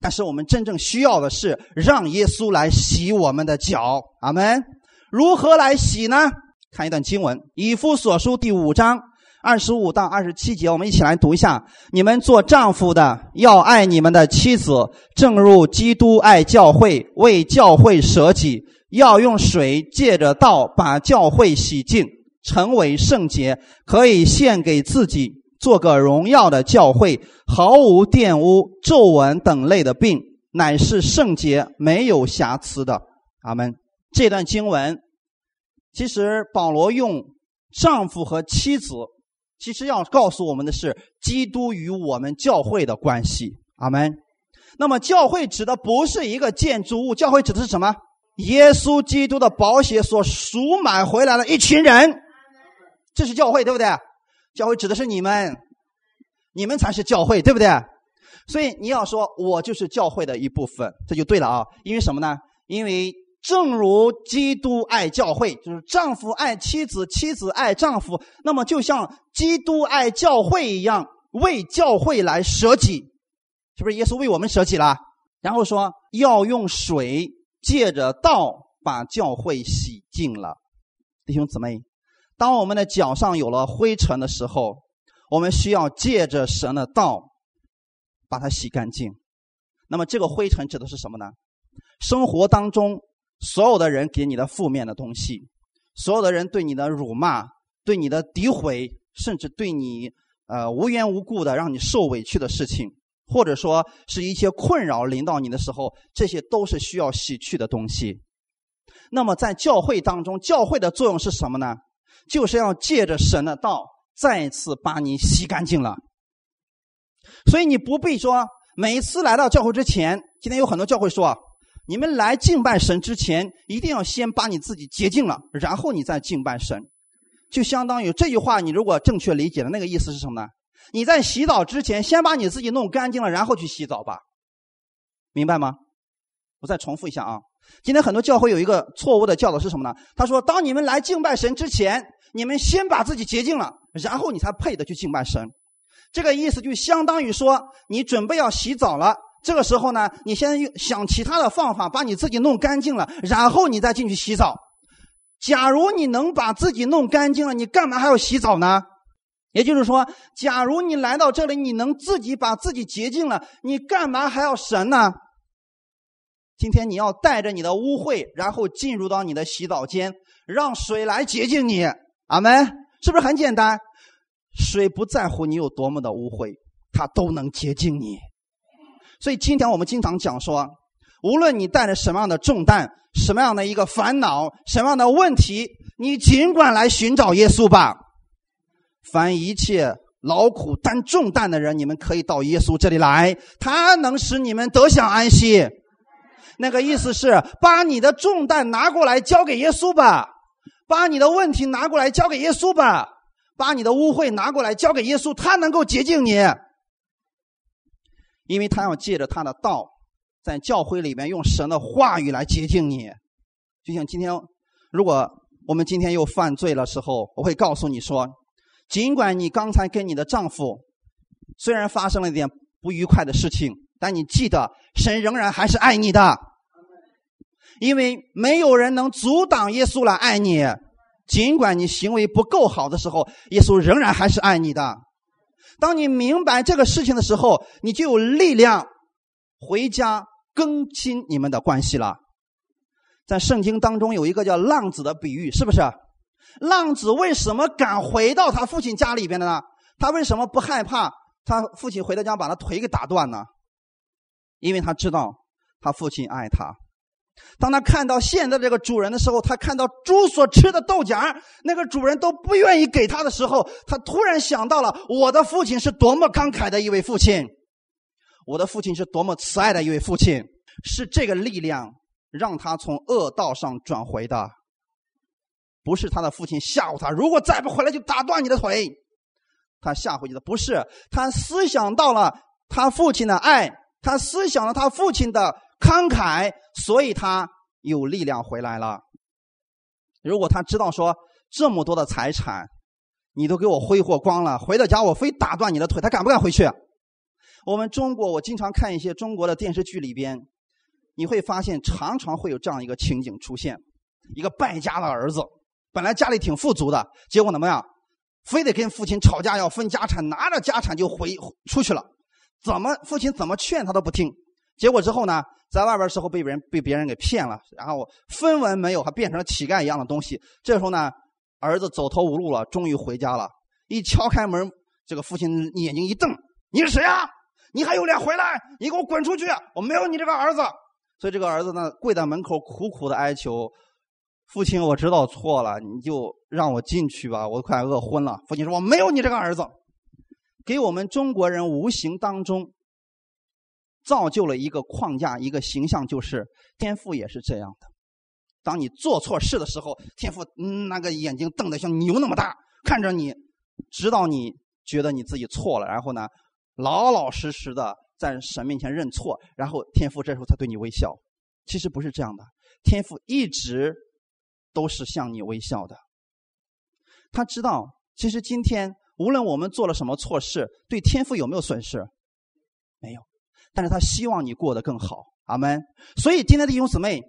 但是我们真正需要的是让耶稣来洗我们的脚。阿门。如何来洗呢？看一段经文，《以夫所书》第五章。二十五到二十七节，我们一起来读一下。你们做丈夫的要爱你们的妻子，正如基督爱教会，为教会舍己，要用水借着道把教会洗净，成为圣洁，可以献给自己，做个荣耀的教会，毫无玷污、皱纹等类的病，乃是圣洁、没有瑕疵的。阿门。这段经文，其实保罗用丈夫和妻子。其实要告诉我们的是，基督与我们教会的关系。阿门。那么，教会指的不是一个建筑物，教会指的是什么？耶稣基督的宝血所赎买回来的一群人，这是教会，对不对？教会指的是你们，你们才是教会，对不对？所以你要说，我就是教会的一部分，这就对了啊。因为什么呢？因为。正如基督爱教会，就是丈夫爱妻子，妻子爱丈夫，那么就像基督爱教会一样，为教会来舍己，是不是？耶稣为我们舍己了，然后说要用水借着道把教会洗净了。弟兄姊妹，当我们的脚上有了灰尘的时候，我们需要借着神的道把它洗干净。那么这个灰尘指的是什么呢？生活当中。所有的人给你的负面的东西，所有的人对你的辱骂、对你的诋毁，甚至对你呃无缘无故的让你受委屈的事情，或者说是一些困扰临到你的时候，这些都是需要洗去的东西。那么在教会当中，教会的作用是什么呢？就是要借着神的道再次把你洗干净了。所以你不必说每一次来到教会之前，今天有很多教会说。你们来敬拜神之前，一定要先把你自己洁净了，然后你再敬拜神。就相当于这句话，你如果正确理解的那个意思是什么呢？你在洗澡之前，先把你自己弄干净了，然后去洗澡吧。明白吗？我再重复一下啊。今天很多教会有一个错误的教导是什么呢？他说，当你们来敬拜神之前，你们先把自己洁净了，然后你才配得去敬拜神。这个意思就相当于说，你准备要洗澡了。这个时候呢，你先想其他的方法，把你自己弄干净了，然后你再进去洗澡。假如你能把自己弄干净了，你干嘛还要洗澡呢？也就是说，假如你来到这里，你能自己把自己洁净了，你干嘛还要神呢？今天你要带着你的污秽，然后进入到你的洗澡间，让水来洁净你。阿门，是不是很简单？水不在乎你有多么的污秽，它都能洁净你。所以今天我们经常讲说，无论你带着什么样的重担、什么样的一个烦恼、什么样的问题，你尽管来寻找耶稣吧。凡一切劳苦担重担的人，你们可以到耶稣这里来，他能使你们得享安息。那个意思是，把你的重担拿过来交给耶稣吧，把你的问题拿过来交给耶稣吧，把你的污秽拿过来交给耶稣，他能够洁净你，因为他要借着他的道，在教会里面用神的话语来洁净你。就像今天，如果我们今天又犯罪了时候，我会告诉你说，尽管你刚才跟你的丈夫虽然发生了一点不愉快的事情，但你记得，神仍然还是爱你的。因为没有人能阻挡耶稣来爱你，尽管你行为不够好的时候，耶稣仍然还是爱你的。当你明白这个事情的时候，你就有力量回家更新你们的关系了。在圣经当中有一个叫浪子的比喻，是不是？浪子为什么敢回到他父亲家里边的呢？他为什么不害怕他父亲回到家把他腿给打断呢？因为他知道他父亲爱他。当他看到现在这个主人的时候，他看到猪所吃的豆荚，那个主人都不愿意给他的时候，他突然想到了我的父亲是多么慷慨的一位父亲，我的父亲是多么慈爱的一位父亲，是这个力量让他从恶道上转回的，不是他的父亲吓唬他，如果再不回来就打断你的腿，他吓唬你的不是他思想到了他父亲的爱，他思想了他父亲的。慷慨，所以他有力量回来了。如果他知道说这么多的财产，你都给我挥霍光了，回到家我非打断你的腿，他敢不敢回去？我们中国，我经常看一些中国的电视剧里边，你会发现常常会有这样一个情景出现：一个败家的儿子，本来家里挺富足的，结果怎么样？非得跟父亲吵架要分家产，拿着家产就回出去了。怎么父亲怎么劝他都不听，结果之后呢？在外边时候被别人被别人给骗了，然后分文没有，还变成了乞丐一样的东西。这时候呢，儿子走投无路了，终于回家了。一敲开门，这个父亲眼睛一瞪：“你是谁啊？你还有脸回来？你给我滚出去！我没有你这个儿子。”所以这个儿子呢，跪在门口苦苦的哀求：“父亲，我知道错了，你就让我进去吧，我快饿昏了。”父亲说：“我没有你这个儿子。”给我们中国人无形当中。造就了一个框架，一个形象，就是天父也是这样的。当你做错事的时候，天父那个眼睛瞪得像牛那么大，看着你，直到你觉得你自己错了，然后呢，老老实实的在神面前认错，然后天父这时候才对你微笑。其实不是这样的，天父一直都是向你微笑的。他知道，其实今天无论我们做了什么错事，对天父有没有损失？没有。但是他希望你过得更好，阿门。所以今天弟兄姊妹，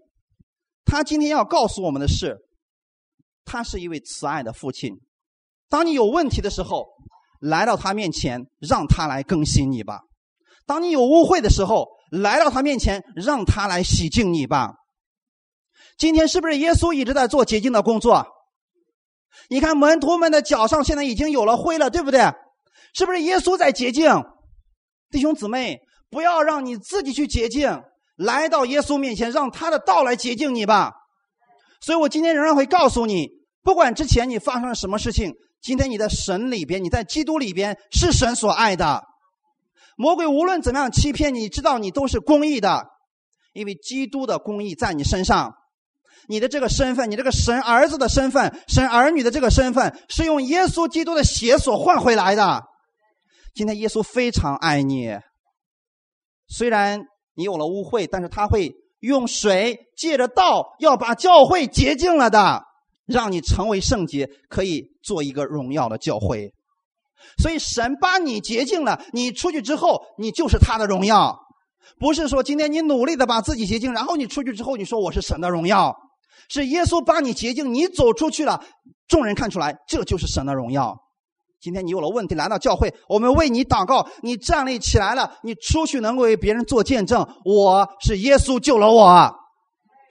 他今天要告诉我们的是，他是一位慈爱的父亲。当你有问题的时候，来到他面前，让他来更新你吧；当你有误会的时候，来到他面前，让他来洗净你吧。今天是不是耶稣一直在做洁净的工作？你看门徒们的脚上现在已经有了灰了，对不对？是不是耶稣在洁净？弟兄姊妹。不要让你自己去洁净，来到耶稣面前，让他的道来洁净你吧。所以我今天仍然会告诉你，不管之前你发生了什么事情，今天你的神里边，你在基督里边是神所爱的。魔鬼无论怎么样欺骗你，知道你都是公义的，因为基督的公义在你身上。你的这个身份，你这个神儿子的身份，神儿女的这个身份，是用耶稣基督的血所换回来的。今天耶稣非常爱你。虽然你有了污秽，但是他会用水借着道要把教会洁净了的，让你成为圣洁，可以做一个荣耀的教会。所以神把你洁净了，你出去之后，你就是他的荣耀。不是说今天你努力的把自己洁净，然后你出去之后你说我是神的荣耀，是耶稣把你洁净，你走出去了，众人看出来这就是神的荣耀。今天你有了问题来到教会，我们为你祷告，你站立起来了，你出去能够为别人做见证。我是耶稣救了我，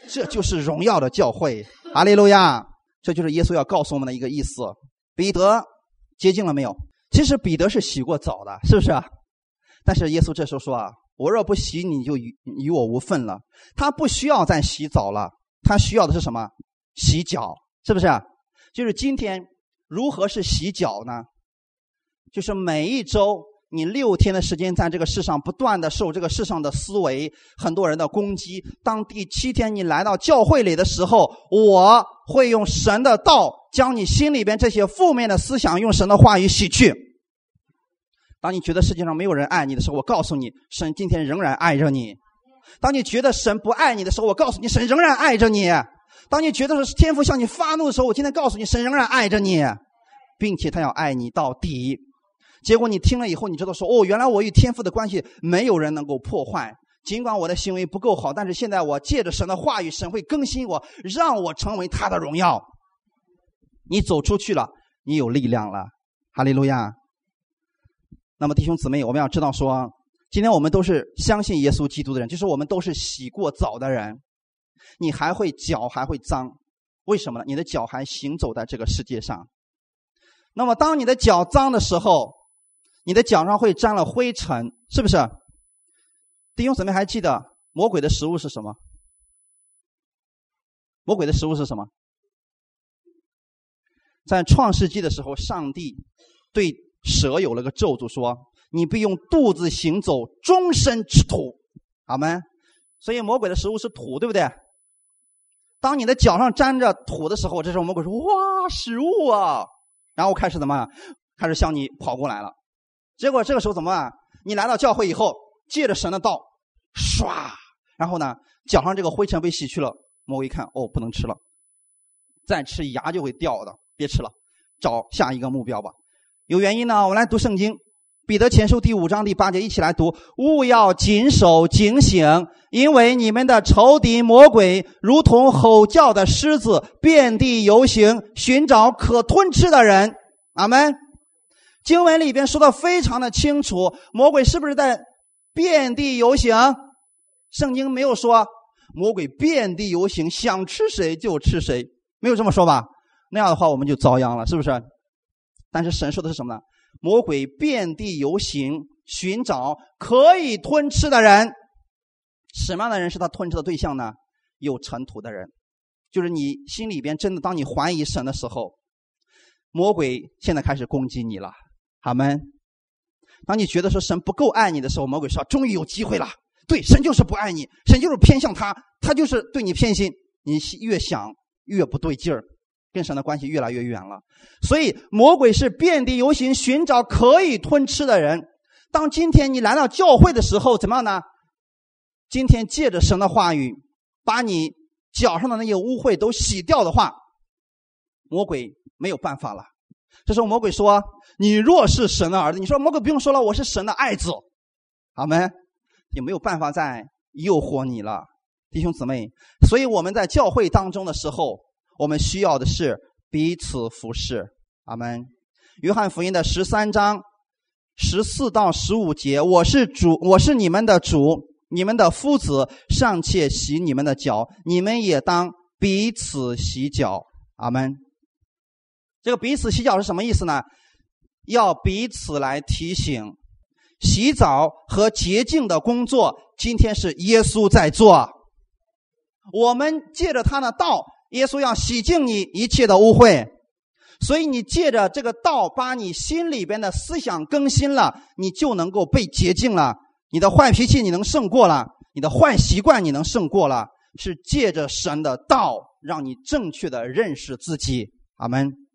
这就是荣耀的教会。哈利路亚！这就是耶稣要告诉我们的一个意思。彼得接近了没有？其实彼得是洗过澡的，是不是？但是耶稣这时候说啊：“我若不洗，你就与与我无份了。”他不需要再洗澡了，他需要的是什么？洗脚，是不是？就是今天如何是洗脚呢？就是每一周你六天的时间在这个世上不断的受这个世上的思维很多人的攻击。当第七天你来到教会里的时候，我会用神的道将你心里边这些负面的思想用神的话语洗去。当你觉得世界上没有人爱你的时候，我告诉你，神今天仍然爱着你。当你觉得神不爱你的时候，我告诉你，神仍然爱着你。当你觉得是天父向你发怒的时候，我今天告诉你，神仍然爱着你，并且他要爱你到底。结果你听了以后，你知道说，哦，原来我与天父的关系没有人能够破坏。尽管我的行为不够好，但是现在我借着神的话语，神会更新我，让我成为他的荣耀。你走出去了，你有力量了，哈利路亚。那么弟兄姊妹，我们要知道说，今天我们都是相信耶稣基督的人，就是我们都是洗过澡的人。你还会脚还会脏，为什么呢？你的脚还行走在这个世界上。那么当你的脚脏的时候，你的脚上会沾了灰尘，是不是？弟兄姊妹还记得魔鬼的食物是什么？魔鬼的食物是什么？在创世纪的时候，上帝对蛇有了个咒诅，说：“你必用肚子行走，终身吃土。”好吗？所以魔鬼的食物是土，对不对？当你的脚上沾着土的时候，这时候魔鬼说：“哇，食物啊！”然后开始怎么？开始向你跑过来了。结果这个时候怎么办？你来到教会以后，借着神的道，唰，然后呢，脚上这个灰尘被洗去了。魔鬼一看，哦，不能吃了，再吃牙就会掉的，别吃了，找下一个目标吧。有原因呢，我们来读圣经。彼得前书第五章第八节，一起来读：勿要谨守警醒，因为你们的仇敌魔鬼如同吼叫的狮子，遍地游行，寻找可吞吃的人。阿门。经文里边说的非常的清楚，魔鬼是不是在遍地游行？圣经没有说魔鬼遍地游行，想吃谁就吃谁，没有这么说吧？那样的话我们就遭殃了，是不是？但是神说的是什么呢？魔鬼遍地游行，寻找可以吞吃的人。什么样的人是他吞吃的对象呢？有尘土的人，就是你心里边真的，当你怀疑神的时候，魔鬼现在开始攻击你了。阿门。当你觉得说神不够爱你的时候，魔鬼说：“终于有机会了。”对，神就是不爱你，神就是偏向他，他就是对你偏心。你越想越不对劲儿。跟神的关系越来越远了，所以魔鬼是遍地游行，寻找可以吞吃的人。当今天你来到教会的时候，怎么样呢？今天借着神的话语，把你脚上的那些污秽都洗掉的话，魔鬼没有办法了。这时候魔鬼说：“你若是神的儿子，你说魔鬼不用说了，我是神的爱子，阿门？也没有办法再诱惑你了，弟兄姊妹。所以我们在教会当中的时候。”我们需要的是彼此服侍，阿门。约翰福音的十三章十四到十五节：“我是主，我是你们的主，你们的夫子尚且洗你们的脚，你们也当彼此洗脚。”阿门。这个彼此洗脚是什么意思呢？要彼此来提醒，洗澡和洁净的工作，今天是耶稣在做。我们借着他的道。耶稣要洗净你一切的污秽，所以你借着这个道，把你心里边的思想更新了，你就能够被洁净了。你的坏脾气你能胜过了，你的坏习惯你能胜过了，是借着神的道，让你正确的认识自己。阿门。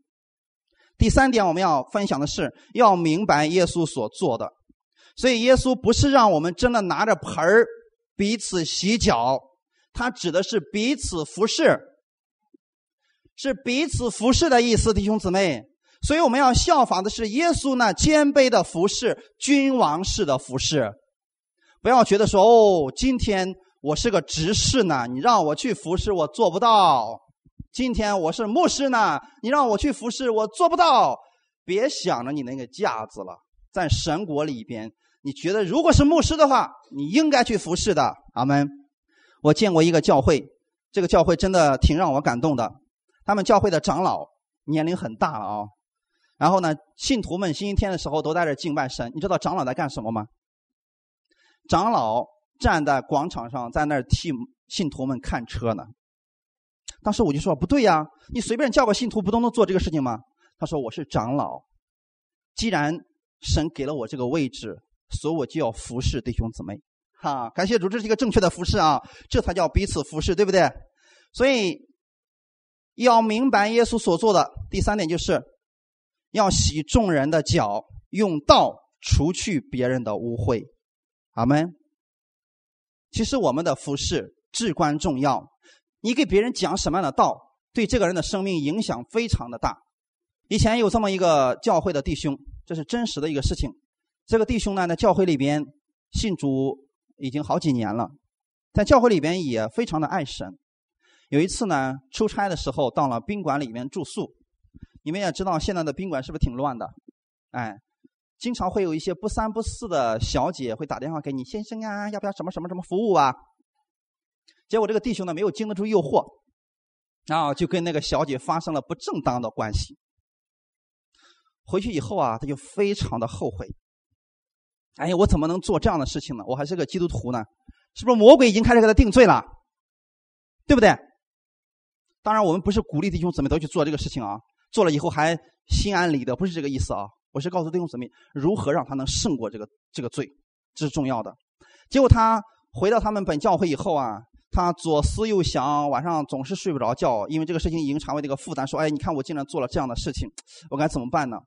第三点，我们要分享的是，要明白耶稣所做的。所以，耶稣不是让我们真的拿着盆儿彼此洗脚，他指的是彼此服侍。是彼此服侍的意思，弟兄姊妹。所以我们要效仿的是耶稣那谦卑的服侍，君王式的服侍。不要觉得说哦，今天我是个执事呢，你让我去服侍，我做不到。今天我是牧师呢，你让我去服侍，我做不到。别想着你那个架子了，在神国里边，你觉得如果是牧师的话，你应该去服侍的。阿门。我见过一个教会，这个教会真的挺让我感动的。他们教会的长老年龄很大了啊，然后呢，信徒们星期天的时候都在这敬拜神。你知道长老在干什么吗？长老站在广场上，在那儿替信徒们看车呢。当时我就说不对呀，你随便叫个信徒不都能做这个事情吗？他说我是长老，既然神给了我这个位置，所以我就要服侍弟兄姊妹。哈，感谢主，这是一个正确的服侍啊，这才叫彼此服侍，对不对？所以要明白耶稣所做的第三点，就是要洗众人的脚，用道除去别人的污秽。阿门。其实我们的服饰至关重要。你给别人讲什么样的道，对这个人的生命影响非常的大。以前有这么一个教会的弟兄，这是真实的一个事情。这个弟兄呢，在教会里边信主已经好几年了，在教会里边也非常的爱神。有一次呢，出差的时候到了宾馆里面住宿。你们也知道，现在的宾馆是不是挺乱的？哎。经常会有一些不三不四的小姐会打电话给你，先生啊，要不要什么什么什么服务啊？结果这个弟兄呢没有经得住诱惑，然后就跟那个小姐发生了不正当的关系。回去以后啊，他就非常的后悔。哎呀，我怎么能做这样的事情呢？我还是个基督徒呢，是不是魔鬼已经开始给他定罪了？对不对？当然，我们不是鼓励弟兄姊妹都去做这个事情啊，做了以后还心安理得，不是这个意思啊。我是告诉弟兄姊妹如何让他能胜过这个这个罪，这是重要的。结果他回到他们本教会以后啊，他左思右想，晚上总是睡不着觉，因为这个事情已经成为这个负担。说：“哎，你看我竟然做了这样的事情，我该怎么办呢？”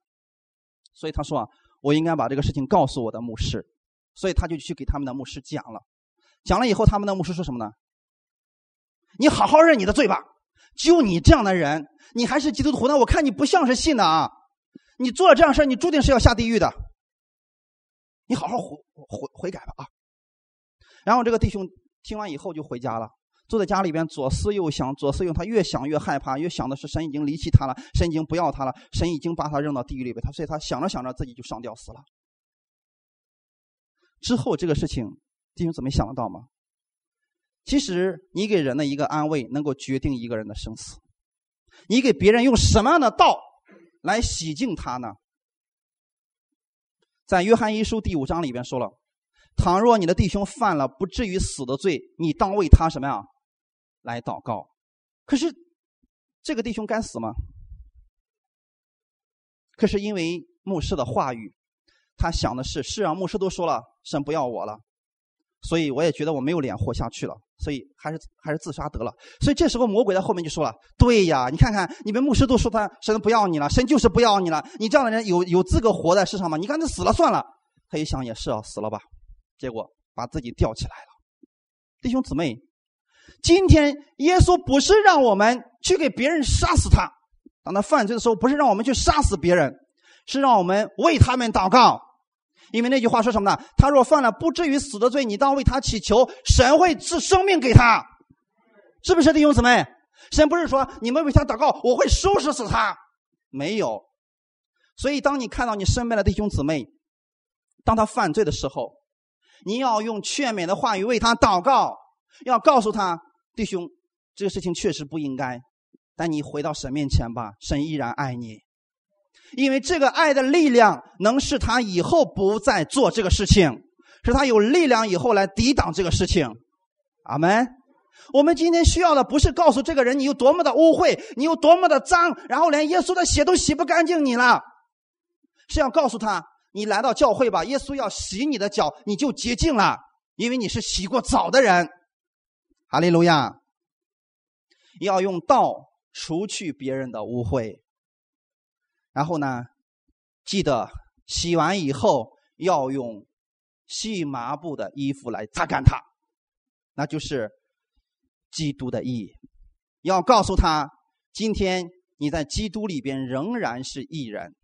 所以他说：“啊，我应该把这个事情告诉我的牧师。”所以他就去给他们的牧师讲了。讲了以后，他们的牧师说什么呢？你好好认你的罪吧！就你这样的人，你还是基督徒呢？我看你不像是信的啊！你做了这样事你注定是要下地狱的。你好好悔悔悔改吧啊！然后这个弟兄听完以后就回家了，坐在家里边左思右想，左思右他越想越害怕，越想的是神已经离弃他了，神已经不要他了，神已经把他扔到地狱里边，他所以他想着想着自己就上吊死了。之后这个事情，弟兄姊妹想得到吗？其实你给人的一个安慰，能够决定一个人的生死。你给别人用什么样的道？来洗净他呢？在约翰一书第五章里边说了：“倘若你的弟兄犯了不至于死的罪，你当为他什么呀？来祷告。可是这个弟兄该死吗？可是因为牧师的话语，他想的是：是啊，牧师都说了，神不要我了，所以我也觉得我没有脸活下去了。”所以还是还是自杀得了。所以这时候魔鬼在后面就说了：“对呀，你看看你们牧师都说他神不要你了，神就是不要你了。你这样的人有有资格活在世上吗？你干脆死了算了。”他一想也是啊，死了吧。结果把自己吊起来了。弟兄姊妹，今天耶稣不是让我们去给别人杀死他，当他犯罪的时候，不是让我们去杀死别人，是让我们为他们祷告。因为那句话说什么呢？他若犯了不至于死的罪，你当为他祈求，神会赐生命给他，是不是弟兄姊妹？神不是说你们为他祷告，我会收拾死他，没有。所以，当你看到你身边的弟兄姊妹，当他犯罪的时候，你要用劝勉的话语为他祷告，要告诉他弟兄，这个事情确实不应该，但你回到神面前吧，神依然爱你。因为这个爱的力量能使他以后不再做这个事情，使他有力量以后来抵挡这个事情。阿门。我们今天需要的不是告诉这个人你有多么的污秽，你有多么的脏，然后连耶稣的血都洗不干净你了，是要告诉他你来到教会吧，耶稣要洗你的脚，你就洁净了，因为你是洗过澡的人。哈利路亚。要用道除去别人的污秽。然后呢，记得洗完以后要用细麻布的衣服来擦干它，那就是基督的意义。要告诉他，今天你在基督里边仍然是义人，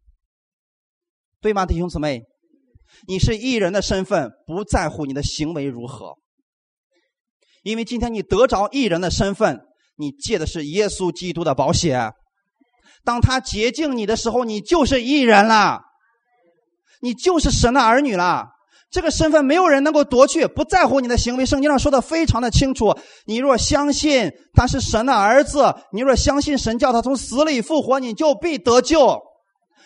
对吗，弟兄姊妹？你是异人的身份，不在乎你的行为如何，因为今天你得着异人的身份，你借的是耶稣基督的保险。当他洁净你的时候，你就是异人了，你就是神的儿女了。这个身份没有人能够夺去，不在乎你的行为。圣经上说的非常的清楚：你若相信他是神的儿子，你若相信神叫他从死里复活，你就必得救。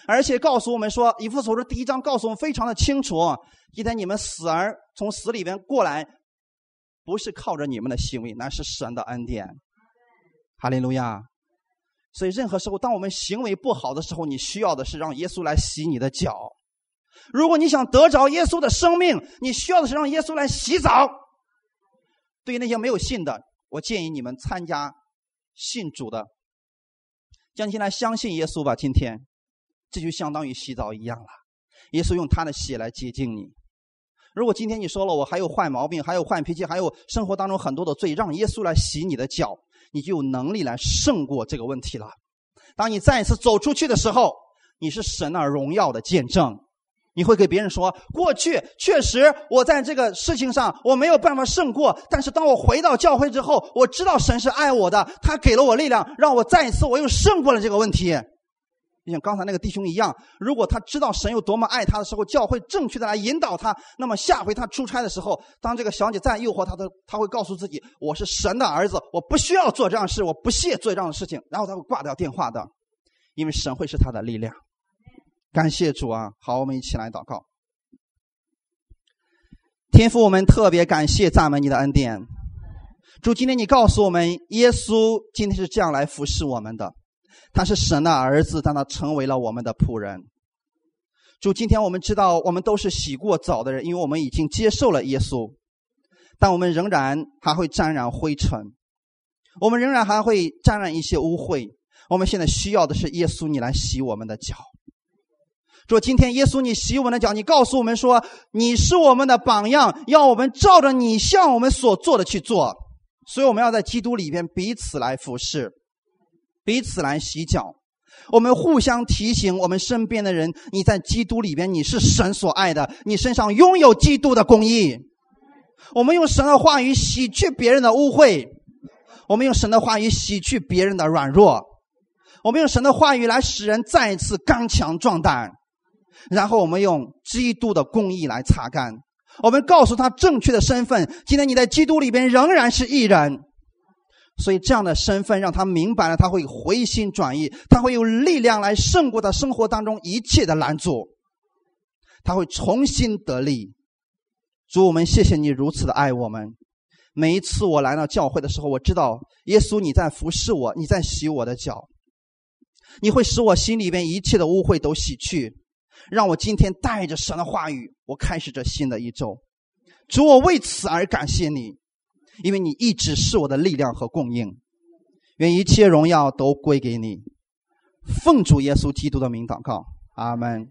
而且告诉我们说，以弗所书第一章告诉我们非常的清楚：今天你们死而从死里边过来，不是靠着你们的行为，那是神的恩典。哈利路亚。所以，任何时候，当我们行为不好的时候，你需要的是让耶稣来洗你的脚。如果你想得着耶稣的生命，你需要的是让耶稣来洗澡。对于那些没有信的，我建议你们参加信主的，将进来相信耶稣吧。今天，这就相当于洗澡一样了。耶稣用他的血来洁净你。如果今天你说了我还有坏毛病，还有坏脾气，还有生活当中很多的罪，让耶稣来洗你的脚。你就有能力来胜过这个问题了。当你再一次走出去的时候，你是神那荣耀的见证。你会给别人说：过去确实我在这个事情上我没有办法胜过，但是当我回到教会之后，我知道神是爱我的，他给了我力量，让我再一次我又胜过了这个问题。就像刚才那个弟兄一样，如果他知道神有多么爱他的时候，教会正确的来引导他，那么下回他出差的时候，当这个小姐再诱惑他的，他会告诉自己：“我是神的儿子，我不需要做这样的事，我不屑做这样的事情。”然后他会挂掉电话的，因为神会是他的力量。感谢主啊！好，我们一起来祷告。天父，我们特别感谢赞美你的恩典。主，今天你告诉我们，耶稣今天是这样来服侍我们的。他是神的儿子，但他成为了我们的仆人。主，今天我们知道，我们都是洗过澡的人，因为我们已经接受了耶稣，但我们仍然还会沾染灰尘，我们仍然还会沾染一些污秽。我们现在需要的是耶稣，你来洗我们的脚。主，今天耶稣，你洗我们的脚，你告诉我们说，你是我们的榜样，要我们照着你向我们所做的去做。所以，我们要在基督里边彼此来服侍。彼此来洗脚，我们互相提醒我们身边的人：你在基督里边，你是神所爱的，你身上拥有基督的公义。我们用神的话语洗去别人的污秽，我们用神的话语洗去别人的软弱，我们用神的话语来使人再一次刚强壮胆，然后我们用基督的公义来擦干。我们告诉他正确的身份：今天你在基督里边仍然是艺人。所以，这样的身份让他明白了，他会回心转意，他会有力量来胜过他生活当中一切的拦阻，他会重新得力。主，我们谢谢你如此的爱我们。每一次我来到教会的时候，我知道耶稣你在服侍我，你在洗我的脚，你会使我心里边一切的污秽都洗去，让我今天带着神的话语，我开始这新的一周。主，我为此而感谢你。因为你一直是我的力量和供应，愿一切荣耀都归给你。奉主耶稣基督的名祷告，阿门。